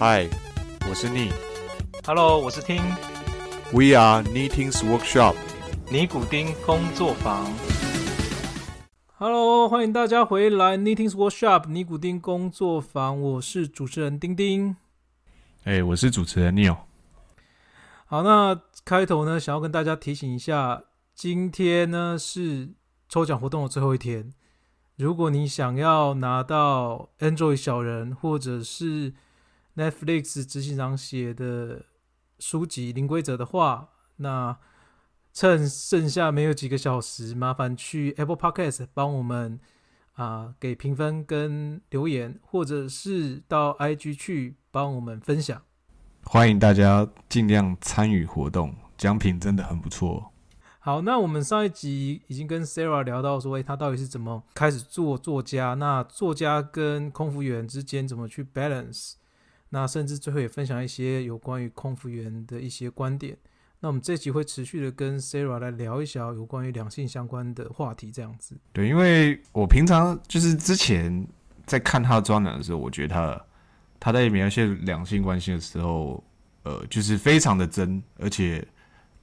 嗨，我是逆。Hello，我是听 We are Knitting's Workshop。尼古丁工作坊。Hello，欢迎大家回来 Knitting's Workshop 尼古丁工作坊，我是主持人丁丁。哎、我是主持人 Neil。好，那开头呢，想要跟大家提醒一下，今天呢是抽奖活动的最后一天。如果你想要拿到 Android 小人或者是 Netflix 执行长写的书籍《零规则》的话，那趁剩下没有几个小时，麻烦去 Apple Podcast 帮我们啊、给评分跟留言，或者是到 IG 去帮我们分享。欢迎大家尽量参与活动，奖品真的很不错。好，那我们上一集已经跟 Sarah 聊到说，诶，他到底是怎么开始做作家？那作家跟空服员之间怎么去 balance？那甚至最后也分享一些有关于空服员的一些观点。那我们这集会持续的跟 Sarah 来聊一下有关于两性相关的话题，这样子。对，因为我平常就是之前在看他的专栏的时候，我觉得他他在描写两性关系的时候，呃，就是非常的真，而且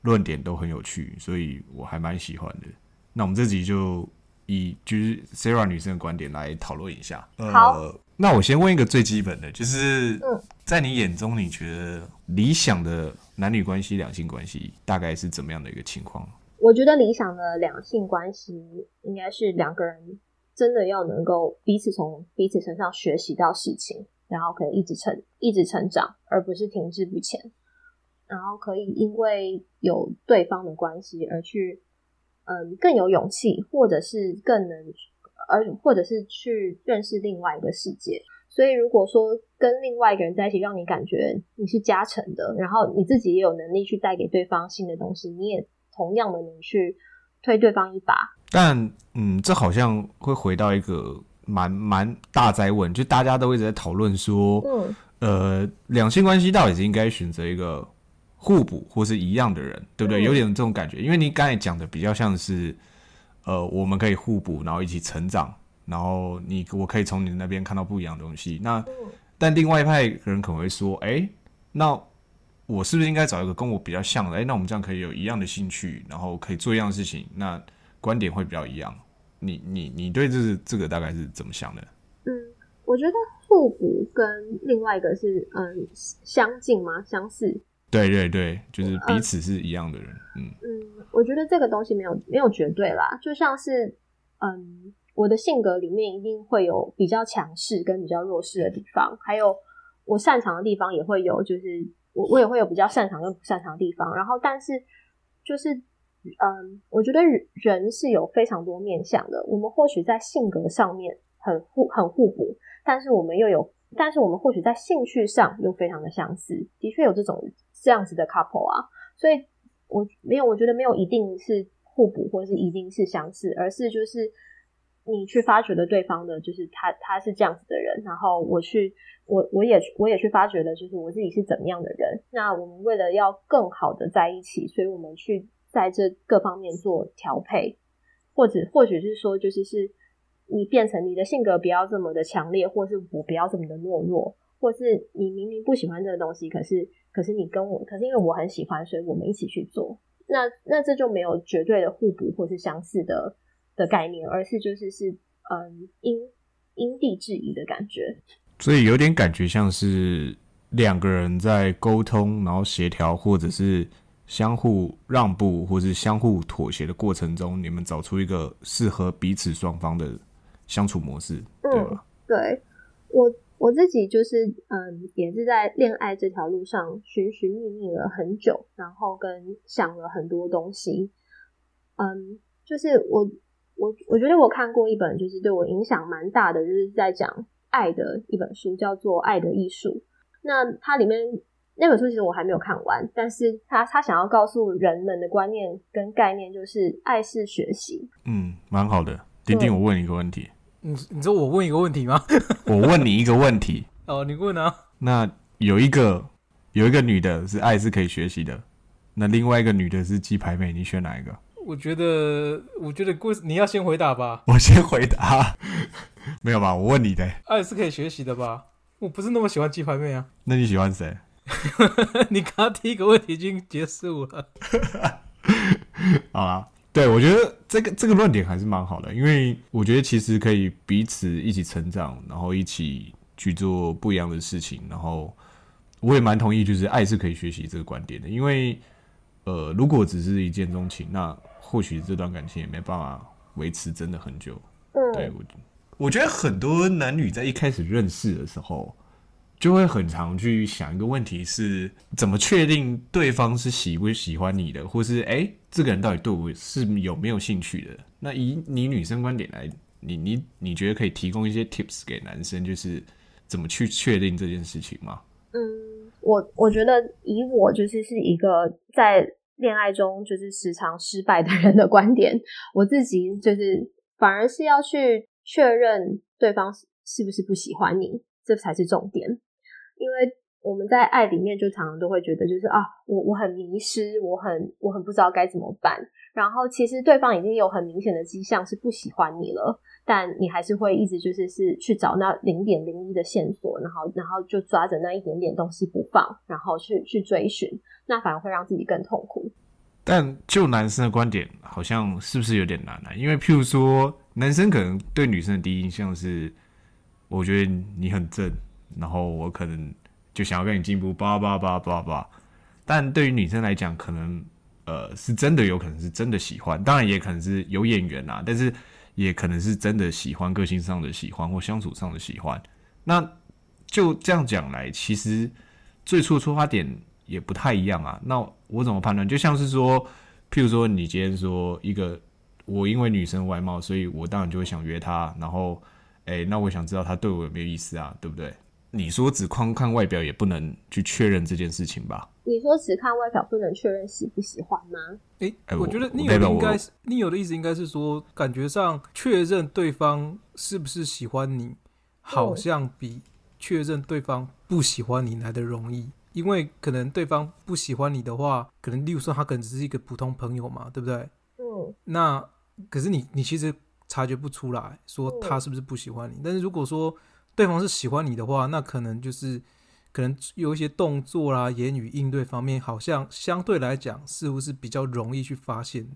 论点都很有趣，所以我还蛮喜欢的。那我们这集就以就是 Sarah 女生的观点来讨论一下。呃好，那我先问一个最基本的，就是嗯在你眼中，你觉得理想的男女关系、两性关系大概是怎么样的一个情况？我觉得理想的两性关系应该是两个人真的要能够彼此从彼此身上学习到事情，然后可以一直成一直成长，而不是停滞不前。然后可以因为有对方的关系而去，嗯，更有勇气，或者是更能，而或者是去认识另外一个世界。所以，如果说跟另外一个人在一起，让你感觉你是加成的，然后你自己也有能力去带给对方新的东西，你也同样的能去推对方一把。但嗯，这好像会回到一个蛮蛮大灾问，就大家都一直在讨论说，嗯呃，两性关系到底是应该选择一个互补或是一样的人，对不对？嗯有点这种感觉，因为你刚才讲的比较像是，呃，我们可以互补，然后一起成长，然后你我可以从你那边看到不一样的东西。那嗯但另外一派人可能会说，哎、那我是不是应该找一个跟我比较像的？哎、那我们这样可以有一样的兴趣，然后可以做一样的事情，那观点会比较一样。你你你对这这个大概是怎么想的？嗯，我觉得互补跟另外一个是嗯相近吗？相似？对对对，就是彼此是一样的人，嗯嗯，我觉得这个东西没有没有绝对啦，就像是嗯，我的性格里面一定会有比较强势跟比较弱势的地方，还有我擅长的地方也会有，就是我我也会有比较擅长跟不擅长的地方。然后，但是就是嗯，我觉得人是有非常多面向的，我们或许在性格上面很互很互补，但是我们又有，但是我们或许在兴趣上又非常的相似，的确有这种这样子的 couple 啊，所以我没有，我觉得没有一定是互补，或是一定是相似，而是就是你去发掘了对方的，就是他他是这样子的人，然后我去我我也我也去发掘了，就是我自己是怎么样的人。那我们为了要更好的在一起，所以我们去在这各方面做调配，或者或许是说，就是是你变成你的性格不要这么的强烈，或是我不要这么的懦弱，或是你明明不喜欢这个东西，可是可是你跟我，可是因为我很喜欢，所以我们一起去做。那那这就没有绝对的互补或是相似的的概念，而是就是是嗯因因地制宜的感觉。所以有点感觉像是两个人在沟通，然后协调，或者是相互让步，或是相互妥协的过程中，你们找出一个适合彼此双方的相处模式，对吧？对我我自己就是嗯，也是在恋爱这条路上寻寻觅觅了很久，然后跟想了很多东西。嗯，就是我我我觉得我看过一本就是对我影响蛮大的，就是在讲爱的一本书，叫做《爱的艺术》。那它里面那本书其实我还没有看完，但是他他想要告诉人们的观念跟概念就是爱是学习。嗯，蛮好的。丁丁，我问你一个问题，你你说我问一个问题吗？我问你一个问题，哦，你问啊。那有一个有一个女的是爱是可以学习的，那另外一个女的是鸡排妹，你选哪一个？我觉得，我觉得故事你要先回答吧。我先回答，没有吧？我问你的，爱是可以学习的吧？我不是那么喜欢鸡排妹啊。那你喜欢谁？你刚刚第一个问题已经结束了。好啦，对我觉得这个这个论点还是蛮好的，因为我觉得其实可以彼此一起成长，然后一起去做不一样的事情，然后我也蛮同意，就是爱是可以学习这个观点的，因为呃，如果只是一见钟情，那或许这段感情也没办法维持真的很久。对，我，我觉得很多男女在一开始认识的时候，就会很常去想一个问题是：怎么确定对方是喜不喜欢你的，或是哎、这个人到底对我是有没有兴趣的？那以你女生观点来，你你你觉得可以提供一些 tips 给男生，就是怎么去确定这件事情吗？嗯，我我觉得以我就是是一个在恋爱中就是时常失败的人的观点，我自己就是反而是要去确认对方是是不是不喜欢你，这才是重点。因为我们在爱里面就常常都会觉得就是啊，我我很迷失，我很我很不知道该怎么办。然后其实对方已经有很明显的迹象是不喜欢你了，但你还是会一直就是是去找那零点零一的线索，然后然后就抓着那一点点东西不放，然后去去追寻，那反而会让自己更痛苦。但就男生的观点，好像是不是有点难啊？因为譬如说，男生可能对女生的第一印象是，我觉得你很正，然后我可能就想要跟你进步，叭叭叭叭叭。但对于女生来讲，可能呃是真的有可能是真的喜欢，当然也可能是有眼缘啊，但是也可能是真的喜欢，个性上的喜欢或相处上的喜欢。那就这样讲来，其实最初的出发点也不太一样啊。那我怎么判断？就像是说，譬如说，你今天说一个，我因为女生外貌，所以我当然就会想约她，然后，哎、那我想知道她对我有没有意思啊，对不对？你说只光看外表也不能去确认这件事情吧？你说只看外表不能确认喜不喜欢吗？诶、哎我我觉得你有的应该是你有的意思应该是说，感觉上确认对方是不是喜欢你，好像比确认对方不喜欢你来的容易。因为可能对方不喜欢你的话，可能例如说他可能只是一个普通朋友嘛，对不对？嗯那可是你你其实察觉不出来说嗯他是不是不喜欢你，但是如果说对方是喜欢你的话，那可能就是可能有一些动作啦、言语应对方面，好像相对来讲似乎是比较容易去发现的。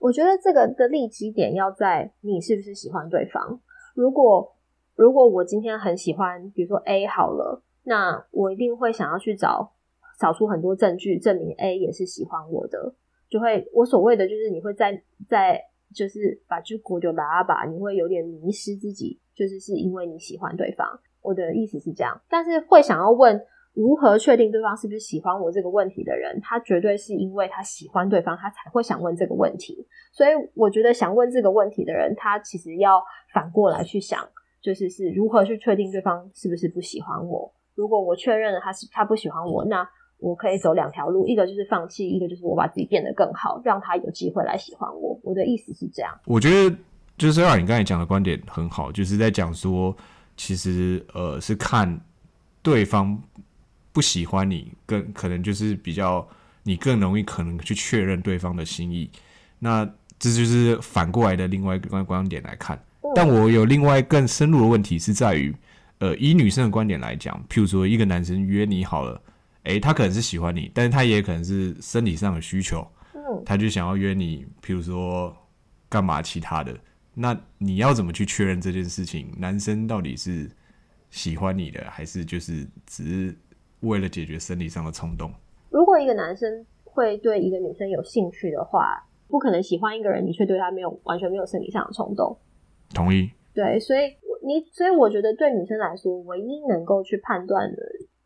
我觉得这个的立基点要在你是不是喜欢对方。如果如果我今天很喜欢，比如说 A 好了，那我一定会想要去找找出很多证据证明 A 也是喜欢我的，就会我所谓的就是你会在在就是把就国就拉吧，你会有点迷失自己，就是是因为你喜欢对方。我的意思是这样，但是会想要问如何确定对方是不是喜欢我这个问题的人，他绝对是因为他喜欢对方，他才会想问这个问题。所以我觉得想问这个问题的人，他其实要反过来去想，就是是如何去确定对方是不是不喜欢我。如果我确认了他是他不喜欢我，那我可以走两条路，一个就是放弃，一个就是我把自己变得更好，让他有机会来喜欢我。我的意思是这样。我觉得就是让你刚才讲的观点很好，就是在讲说，其实呃是看对方不喜欢你，更可能就是比较你更容易可能去确认对方的心意。那这就是反过来的另外一个观观点来看。但我有另外更深入的问题是在于，呃，以女生的观点来讲，譬如说一个男生约你好了，诶、他可能是喜欢你，但是他也可能是生理上的需求，嗯，他就想要约你，譬如说干嘛其他的，那你要怎么去确认这件事情？男生到底是喜欢你的，还是就是只是为了解决生理上的冲动？如果一个男生会对一个女生有兴趣的话，不可能喜欢一个人，你却对他没有完全没有生理上的冲动。同意？对，所以你所以我觉得对女生来说，唯一能够去判断的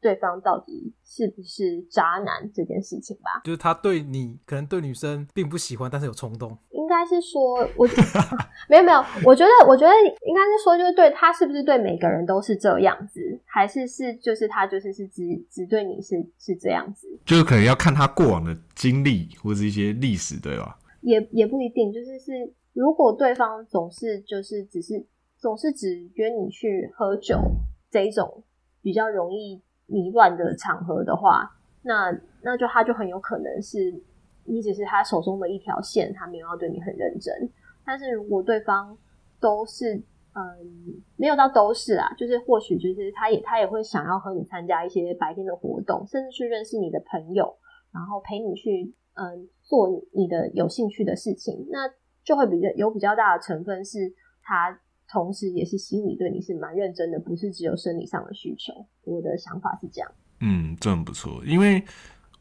对方到底是不是渣男这件事情吧，就是他对你可能对女生并不喜欢，但是有冲动。应该是说，我 没有没有，我觉得我觉得应该是说，就是对他是不是对每个人都是这样子，还是是就是他就是是只只对你是是这样子，就是可能要看他过往的经历或是一些历史，对吧？也也不一定，就是是如果对方总是就是只是总是只约你去喝酒这一种比较容易迷乱的场合的话，那那就他就很有可能是你只是他手中的一条线，他没有要对你很认真。但是如果对方都是嗯，没有到都是啊，就是或许就是他也他也会想要和你参加一些白天的活动，甚至去认识你的朋友，然后陪你去嗯做你的有兴趣的事情，那就会比较有比较大的成分是他同时也是心里对你是蛮认真的，不是只有生理上的需求。我的想法是这样。嗯，这很不错，因为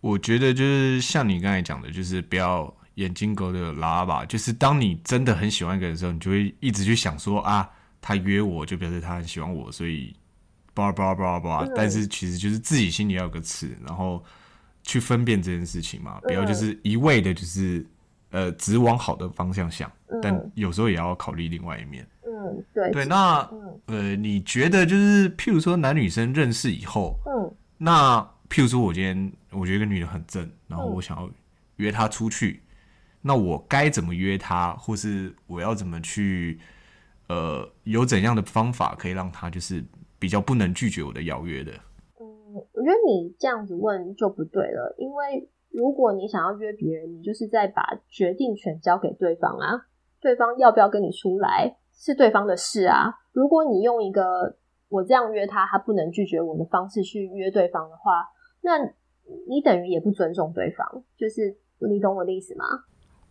我觉得就是像你刚才讲的，就是不要眼睛勾的拉吧，就是当你真的很喜欢一个人的时候，你就会一直去想说啊。他约我就表示他很喜欢我，所以叭叭叭叭叭。但是其实就是自己心里要有个尺，然后去分辨这件事情嘛，不要就是一味的，就是呃只往好的方向想，但有时候也要考虑另外一面。嗯，对对。那呃，你觉得就是譬如说男女生认识以后，嗯，那譬如说我今天我觉得一个女的很正，然后我想要约她出去，那我该怎么约她，或是我要怎么去？呃，有怎样的方法可以让她就是比较不能拒绝我的邀约的？嗯，我觉得你这样子问就不对了，因为如果你想要约别人，你就是在把决定权交给对方啊，对方要不要跟你出来是对方的事啊。如果你用一个我这样约他，他不能拒绝我的方式去约对方的话，那你等于也不尊重对方，就是你懂我的意思吗？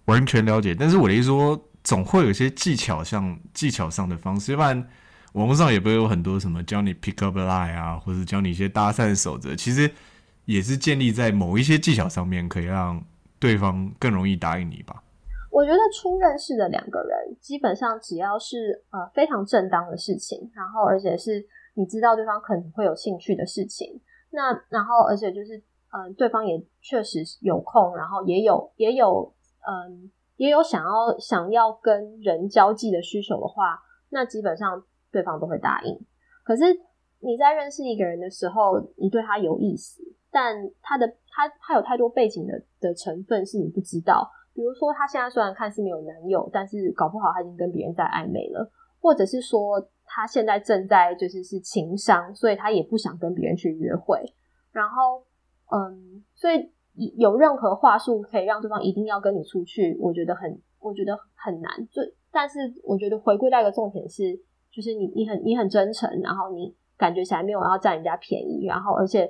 完全了解，但是我的意思说。总会有一些技巧，像技巧上的方式，要不然网络上也不会有很多什么教你 pick up line 啊，或者教你一些搭讪守则。其实也是建立在某一些技巧上面，可以让对方更容易答应你吧。我觉得初认识的两个人，基本上只要是呃非常正当的事情，然后而且是你知道对方可能会有兴趣的事情，那然后而且就是嗯对方也确实有空，然后也有也有嗯。也有想要想要跟人交际的需求的话，那基本上对方都会答应。可是你在认识一个人的时候，你对他有意思，但他的他他有太多背景的的成分是你不知道。比如说，他现在虽然看似没有男友，但是搞不好他已经跟别人在暧昧了，或者是说他现在正在就是是情商，所以他也不想跟别人去约会。然后，嗯，所以。有任何话术可以让对方一定要跟你出去，我觉得很，我觉得很难。就但是我觉得回归到一个重点是，就是你你很你很真诚，然后你感觉起来没有要占人家便宜，然后而且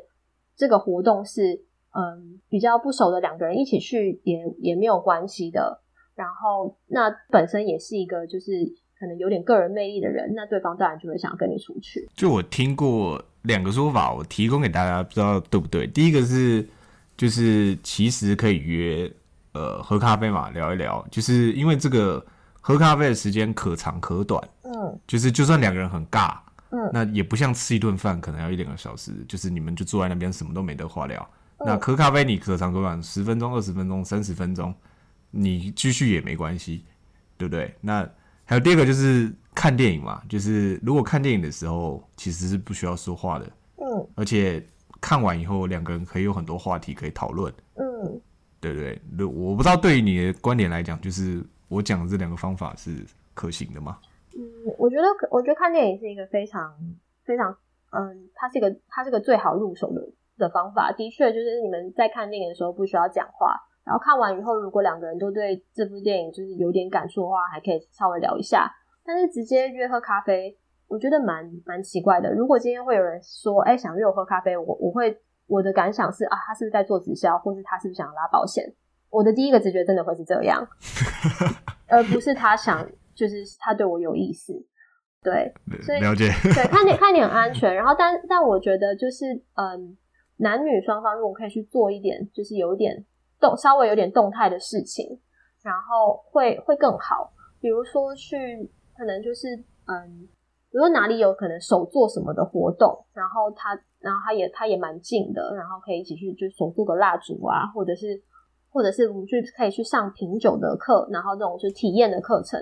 这个活动是嗯比较不熟的两个人一起去也也没有关系的。然后那本身也是一个就是可能有点个人魅力的人，那对方当然就会想跟你出去。就我听过两个说法，我提供给大家，不知道对不对？第一个是。就是其实可以约呃喝咖啡嘛，聊一聊。就是因为这个喝咖啡的时间可长可短，嗯，就是就算两个人很尬，嗯，那也不像吃一顿饭可能要一两个小时，就是你们就坐在那边什么都没得话聊。那喝咖啡你可长可短，十分钟、二十分钟、三十分钟，你继续也没关系，对不对？那还有第二个就是看电影嘛，就是如果看电影的时候其实是不需要说话的，嗯，而且。看完以后，两个人可以有很多话题可以讨论。嗯，对不对？我不知道对于你的观点来讲，就是我讲的这两个方法是可行的吗？嗯，我觉得，我觉得看电影是一个非常非常，嗯，它是一个它是个最好入手的的方法。的确，就是你们在看电影的时候不需要讲话，然后看完以后，如果两个人都对这部电影就是有点感触的话，还可以稍微聊一下。但是直接约喝咖啡。我觉得蛮蛮奇怪的。如果今天会有人说，哎，想约我喝咖啡，我我会我的感想是啊，他是不是在做直销，或是他是不是想拉保险？我的第一个直觉真的会是这样，而不是他想就是他对我有意思。对，所以了解。对，看你看你很安全。然后，但但我觉得就是嗯，男女双方如果可以去做一点，就是有一点动，稍微有点动态的事情，然后会会更好。比如说去，可能就是嗯。比如说哪里有可能手做什么的活动，然后他，然后他也他也蛮近的，然后可以一起去就手做个蜡烛啊，或者是或者是我们去可以去上品酒的课，然后这种是体验的课程，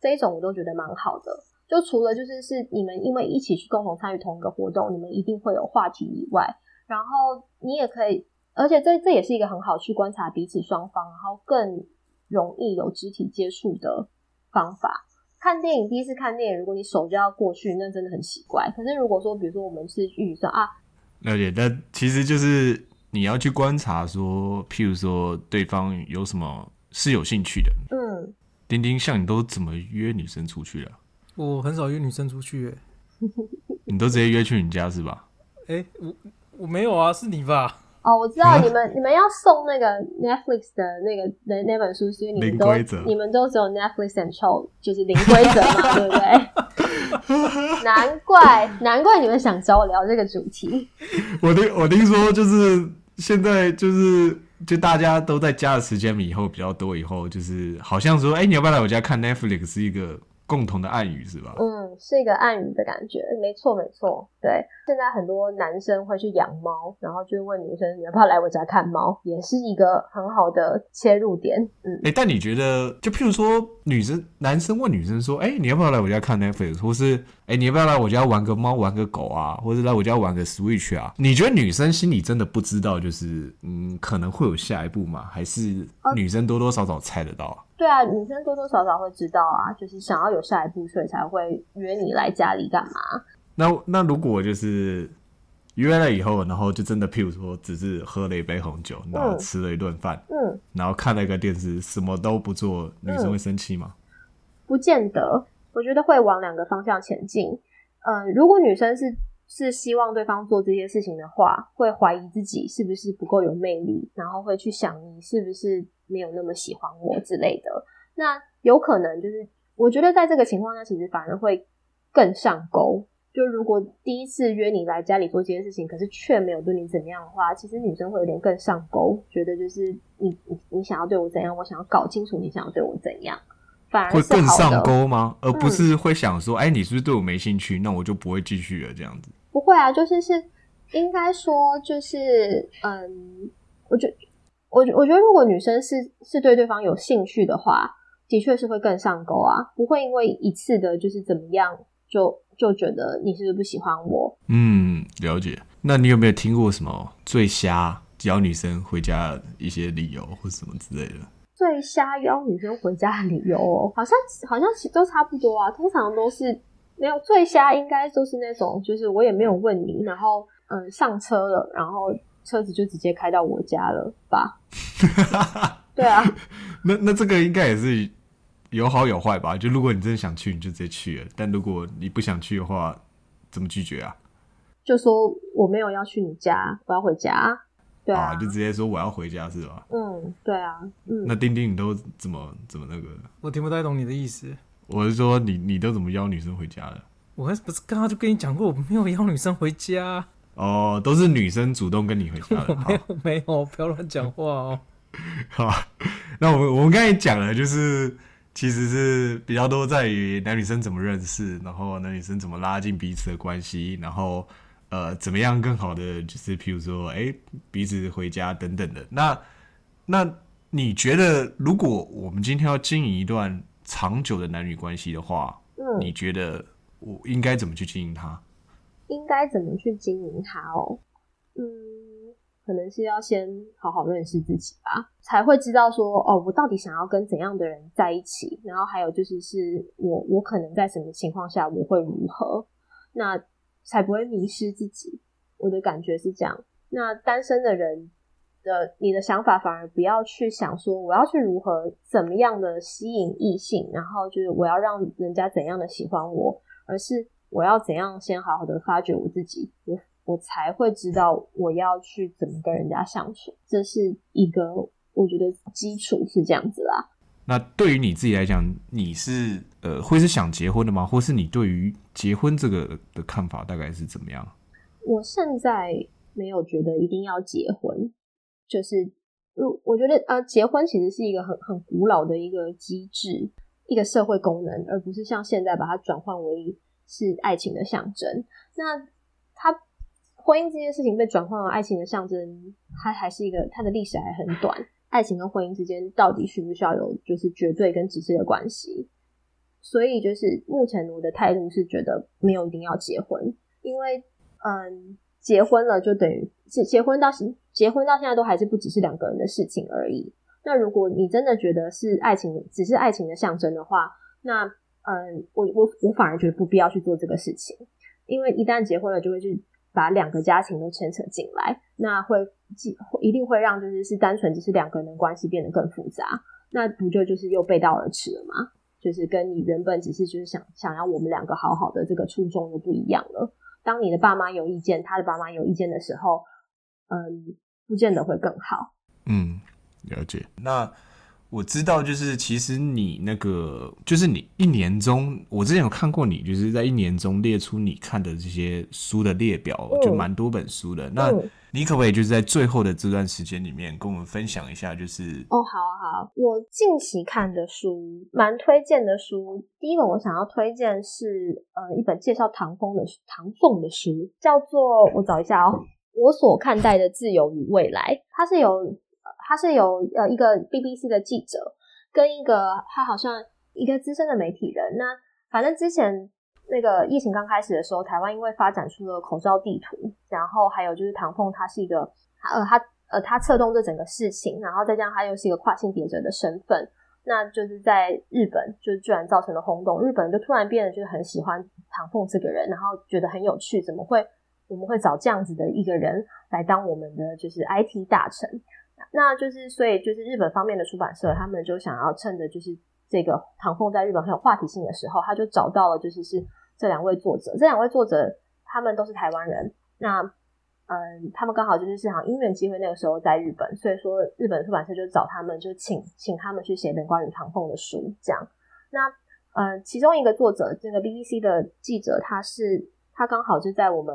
这一种我都觉得蛮好的。就除了就是是你们因为一起去共同参与同一个活动，你们一定会有话题以外，然后你也可以，而且这这也是一个很好去观察彼此双方，然后更容易有肢体接触的方法。看电影，第一次看电影，如果你手就要过去，那真的很奇怪。可是如果说，比如说我们是预算啊，了解，但其实就是你要去观察，说，譬如说对方有什么是有兴趣的。嗯，丁丁，像你都怎么约女生出去的？我很少约女生出去、欸，你都直接约去你家是吧？哎、我我没有啊，是你吧？哦，我知道啊你们、你们要送那个 Netflix 的那个那那本书，是因为你们都你们都只有 Netflix and chill，就是零规则嘛，对不对？难怪难怪你们想找我聊这个主题。我听我听说就是现在就是就大家都在家的时间以后比较多，以后就是好像说，哎、你要不要来我家看 Netflix 是一个共同的暗语是吧？嗯，是一个暗语的感觉，没错没错。对，现在很多男生会去养猫，然后就问女生你要不要来我家看猫，也是一个很好的切入点。嗯，哎、但你觉得，就譬如说，女生、男生问女生说：“哎、你要不要来我家看 Netflix？” 或是“哎、你要不要来我家玩个猫、玩个狗啊？”或者来我家玩个 Switch 啊？你觉得女生心里真的不知道，就是嗯，可能会有下一步吗？还是女生多多少少猜得到啊？对啊，女生多多少少会知道啊，就是想要有下一步，所以才会约你来家里干嘛？那那如果就是约了以后，然后就真的譬如说，只是喝了一杯红酒，然后吃了一顿饭，嗯，然后看了一个电视，什么都不做，女生会生气吗？不见得，我觉得会往两个方向前进。嗯、如果女生是是希望对方做这些事情的话，会怀疑自己是不是不够有魅力，然后会去想你是不是没有那么喜欢我之类的。那有可能就是，我觉得在这个情况下，其实反而会更上钩。就如果第一次约你来家里做这件事情，可是却没有对你怎么样的话，其实女生会有点更上钩，觉得就是你你你想要对我怎样，我想要搞清楚你想要对我怎样，反而会更上钩吗？而不是会想说，哎、你是不是对我没兴趣？那我就不会继续了，这样子。不会啊，就是是应该说就是嗯，我觉我我觉得如果女生是是对对方有兴趣的话，的确是会更上钩啊，不会因为一次的就是怎么样就就觉得你是不是不喜欢我？嗯，了解。那你有没有听过什么最瞎邀女生回家的一些理由或什么之类的？最瞎邀女生回家的理由哦，好像好像其都差不多啊，通常都是没有最瞎，应该都是那种就是我也没有问你，然后嗯上车了，然后车子就直接开到我家了吧？对啊，那那这个应该也是有好有坏吧？就如果你真的想去，你就直接去了；但如果你不想去的话，怎么拒绝啊？就说我没有要去你家，我要回家。对啊，就直接说我要回家是吧？嗯，对啊，嗯，那丁丁你都怎么怎么那个？我听不太懂你的意思。我是说你你都怎么邀女生回家的？我还不是刚刚就跟你讲过，我没有邀女生回家，哦，都是女生主动跟你回家的。没有 没有，不要乱讲话哦。好，好那我们我们刚才讲了，就是其实是比较多在于男女生怎么认识，然后男女生怎么拉近彼此的关系，然后呃怎么样更好的就是譬如说，哎、彼此回家等等的。那那你觉得，如果我们今天要经营一段长久的男女关系的话，嗯，你觉得我应该怎么去经营它？应该怎么去经营它哦？嗯，可能是要先好好认识自己吧，才会知道说哦，我到底想要跟怎样的人在一起，然后还有就是是我我可能在什么情况下我会如何，那才不会迷失自己。我的感觉是这样。那单身的人的你的想法反而不要去想说我要去如何怎么样的吸引异性，然后就是我要让人家怎样的喜欢我，而是我要怎样先好好的发掘我自己，我才会知道我要去怎么跟人家相处，这是一个我觉得基础是这样子啦。那对于你自己来讲，你是呃会是想结婚的吗？或是你对于结婚这个的看法大概是怎么样？我现在没有觉得一定要结婚，就是，嗯，我觉得呃，结婚其实是一个很很古老的一个机制，一个社会功能，而不是像现在把它转换为是爱情的象征。那它婚姻这件事情被转换为爱情的象征，它还是一个它的历史还很短。爱情跟婚姻之间到底需不需要有就是绝对跟直接的关系？所以就是目前我的态度是觉得没有一定要结婚，因为嗯，结婚了就等于结结婚到结婚到现在都还是不只是两个人的事情而已。那如果你真的觉得是爱情，只是爱情的象征的话，那嗯，我我我反而觉得不必要去做这个事情，因为一旦结婚了，就会去把两个家庭都牵扯进来，那会一定会让就是是单纯只是两个人的关系变得更复杂，那不就就是又背道而驰了吗？就是跟你原本只是就是想想要我们两个好好的这个初衷就不一样了。当你的爸妈有意见，他的爸妈有意见的时候，嗯，不见得会更好。嗯，了解。那我知道，就是其实你那个，就是你一年中，我之前有看过你，就是在一年中列出你看的这些书的列表，就蛮多本书的。那你可不可以就是在最后的这段时间里面，跟我们分享一下？就是哦，好啊好，我近期看的书，蛮推荐的书。第一本我想要推荐是呃一本介绍唐风的唐凤的书，叫做我找一下哦，我所看待的自由与未来。它是有他是有呃一个 BBC 的记者跟一个他好像一个资深的媒体人。那反正之前。那个疫情刚开始的时候，台湾因为发展出了口罩地图，然后还有就是唐凤，他是一个呃，他呃，他策动这整个事情，然后再加上他又是一个跨性别者的身份，那就是在日本就居然造成了轰动，日本就突然变得就是很喜欢唐凤这个人，然后觉得很有趣，怎么会我们会找这样子的一个人来当我们的就是 IT 大臣？那就是所以就是日本方面的出版社，他们就想要趁着就是这个唐凤在日本很有话题性的时候，他就找到了就是是。这两位作者，这两位作者他们都是台湾人。那嗯，他们刚好就是这场因缘机会，那个时候在日本，所以说日本出版社就找他们，就请请他们去写一本关于唐凤的书。这样，那嗯，其中一个作者，这个 BBC 的记者，他是他刚好就在我们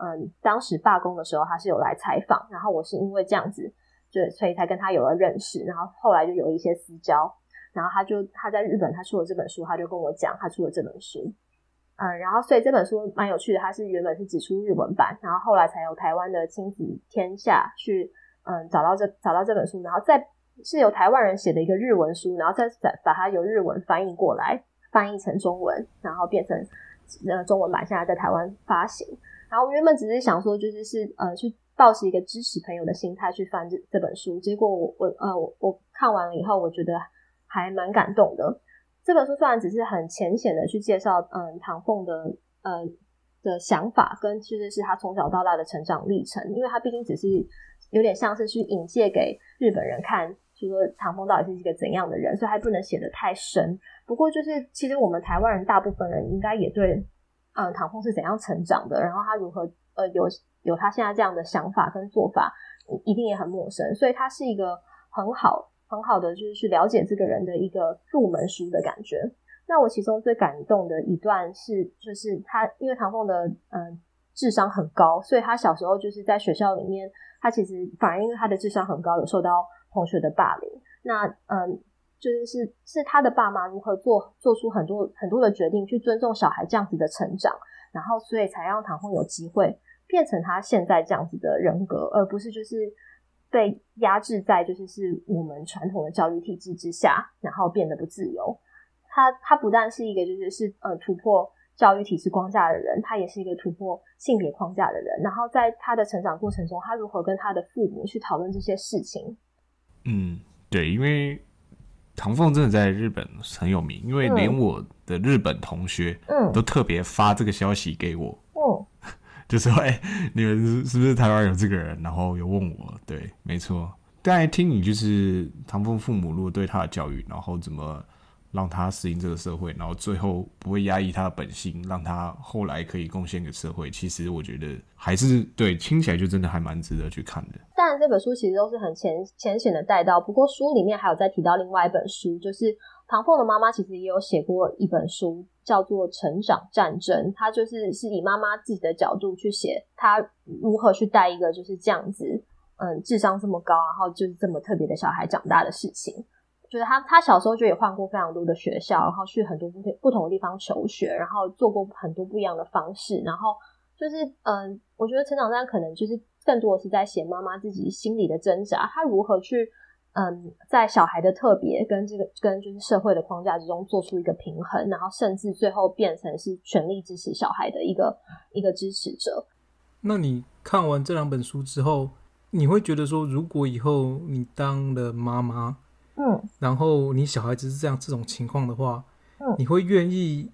嗯当时罢工的时候，他是有来采访。然后我是因为这样子，就所以才跟他有了认识。然后后来就有一些私交。然后他就他在日本，他出了这本书，他就跟我讲，他出了这本书。嗯，然后所以这本书蛮有趣的，它是原本是只出日文版，然后后来才有台湾的亲子天下去嗯找到这找到这本书，然后再是由台湾人写的一个日文书，然后再把把它由日文翻译过来，翻译成中文，然后变成呃中文版，现在在台湾发行。然后原本只是想说，就是是呃去抱持一个支持朋友的心态去翻这这本书，结果我我呃我我看完了以后，我觉得还蛮感动的。这本书虽然只是很浅显的去介绍，嗯，唐凤的，呃的想法跟其实是他从小到大的成长历程，因为他毕竟只是有点像是去引介给日本人看，就说唐凤到底是一个怎样的人，所以还不能写的太深。不过就是其实我们台湾人大部分人应该也对，嗯，唐凤是怎样成长的，然后他如何，呃，有有他现在这样的想法跟做法，一定也很陌生，所以他是一个很好。很好的，就是去了解这个人的一个入门书的感觉。那我其中最感动的一段是，就是他因为唐凤的嗯智商很高，所以他小时候就是在学校里面，他其实反而因为他的智商很高，有受到同学的霸凌。那嗯，就是是是他的爸妈如何做做出很多很多的决定，去尊重小孩这样子的成长，然后所以才让唐凤有机会变成他现在这样子的人格，而不是就是。被压制在就是是我们传统的教育体制之下，然后变得不自由。他他不但是一个就是是呃突破教育体制框架的人，他也是一个突破性别框架的人。然后在他的成长过程中，他如何跟他的父母去讨论这些事情？嗯，对，因为唐凤真的在日本很有名，因为连我的日本同学嗯都特别发这个消息给我。嗯。就说：“哎，你们是不是台湾有这个人？然后有问我，对，没错。刚才听你就是唐凤父母如果对他的教育，然后怎么让他适应这个社会，然后最后不会压抑他的本性，让他后来可以贡献给社会。其实我觉得还是对，听起来就真的还蛮值得去看的。当然，这本书其实都是很浅浅显的带到，不过书里面还有再提到另外一本书，就是唐凤的妈妈其实也有写过一本书。”叫做成长战争，她就是是以妈妈自己的角度去写，她如何去带一个就是这样子，嗯，智商这么高，然后就是这么特别的小孩长大的事情。就是他他小时候就也换过非常多的学校，然后去很多不不同的地方求学，然后做过很多不一样的方式，然后就是嗯，我觉得成长战可能就是更多的是在写妈妈自己心里的挣扎，她如何去。嗯，在小孩的特别跟这个跟就是社会的框架之中做出一个平衡，然后甚至最后变成是全力支持小孩的一个一个支持者。那你看完这两本书之后，你会觉得说，如果以后你当了妈妈，嗯，然后你小孩子是这样这种情况的话，嗯，你会愿意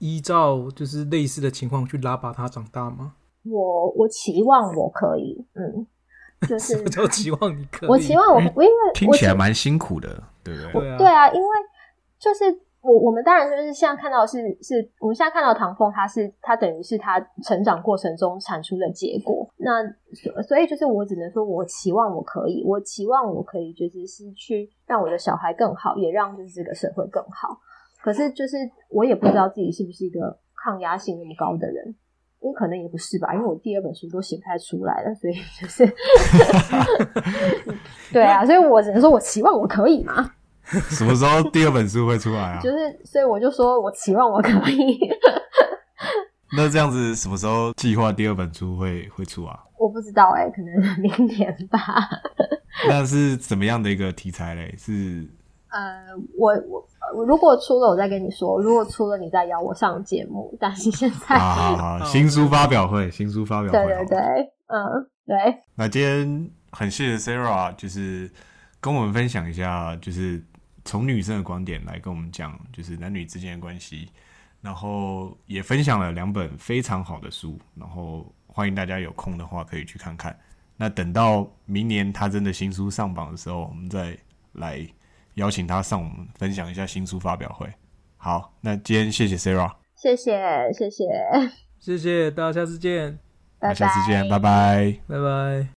依照就是类似的情况去拉拔他长大吗？我我期望我可以，嗯。就是我期望你可，我期望我，我因为听起来蛮辛苦的，对不对？对啊，因为就是我我们当然就是现在看到是是，我们现在看到唐凤，他是他等于是他成长过程中产出的结果。那所所以就是我只能说，我期望我可以，我期望我可以就是是去让我的小孩更好，也让就是这个社会更好。可是就是我也不知道自己是不是一个抗压性那么高的人，因为可能也不是吧，因为我第二本书都写不太出来了，所以就是 对啊，所以我只能说我期望我可以嘛。什么时候第二本书会出来啊？就是，所以我就说我期望我可以。那这样子什么时候计划第二本书会会出啊？我不知道哎、可能明年吧。那是怎么样的一个题材嘞？是呃，我我我如果出了，我再跟你说；如果出了，你再邀我上节目。但是现在，好好好，新书发表会，新书发表会。对对对，嗯，对，那今天很谢谢 Sarah，就是跟我们分享一下，就是从女生的观点来跟我们讲，就是男女之间的关系，然后也分享了两本非常好的书，然后欢迎大家有空的话可以去看看。那等到明年他真的新书上榜的时候，我们再来邀请他上我们分享一下新书发表会。好，那今天谢谢 Sarah，谢谢谢谢，谢谢大家，下次见，拜拜，下次见，拜拜。拜拜。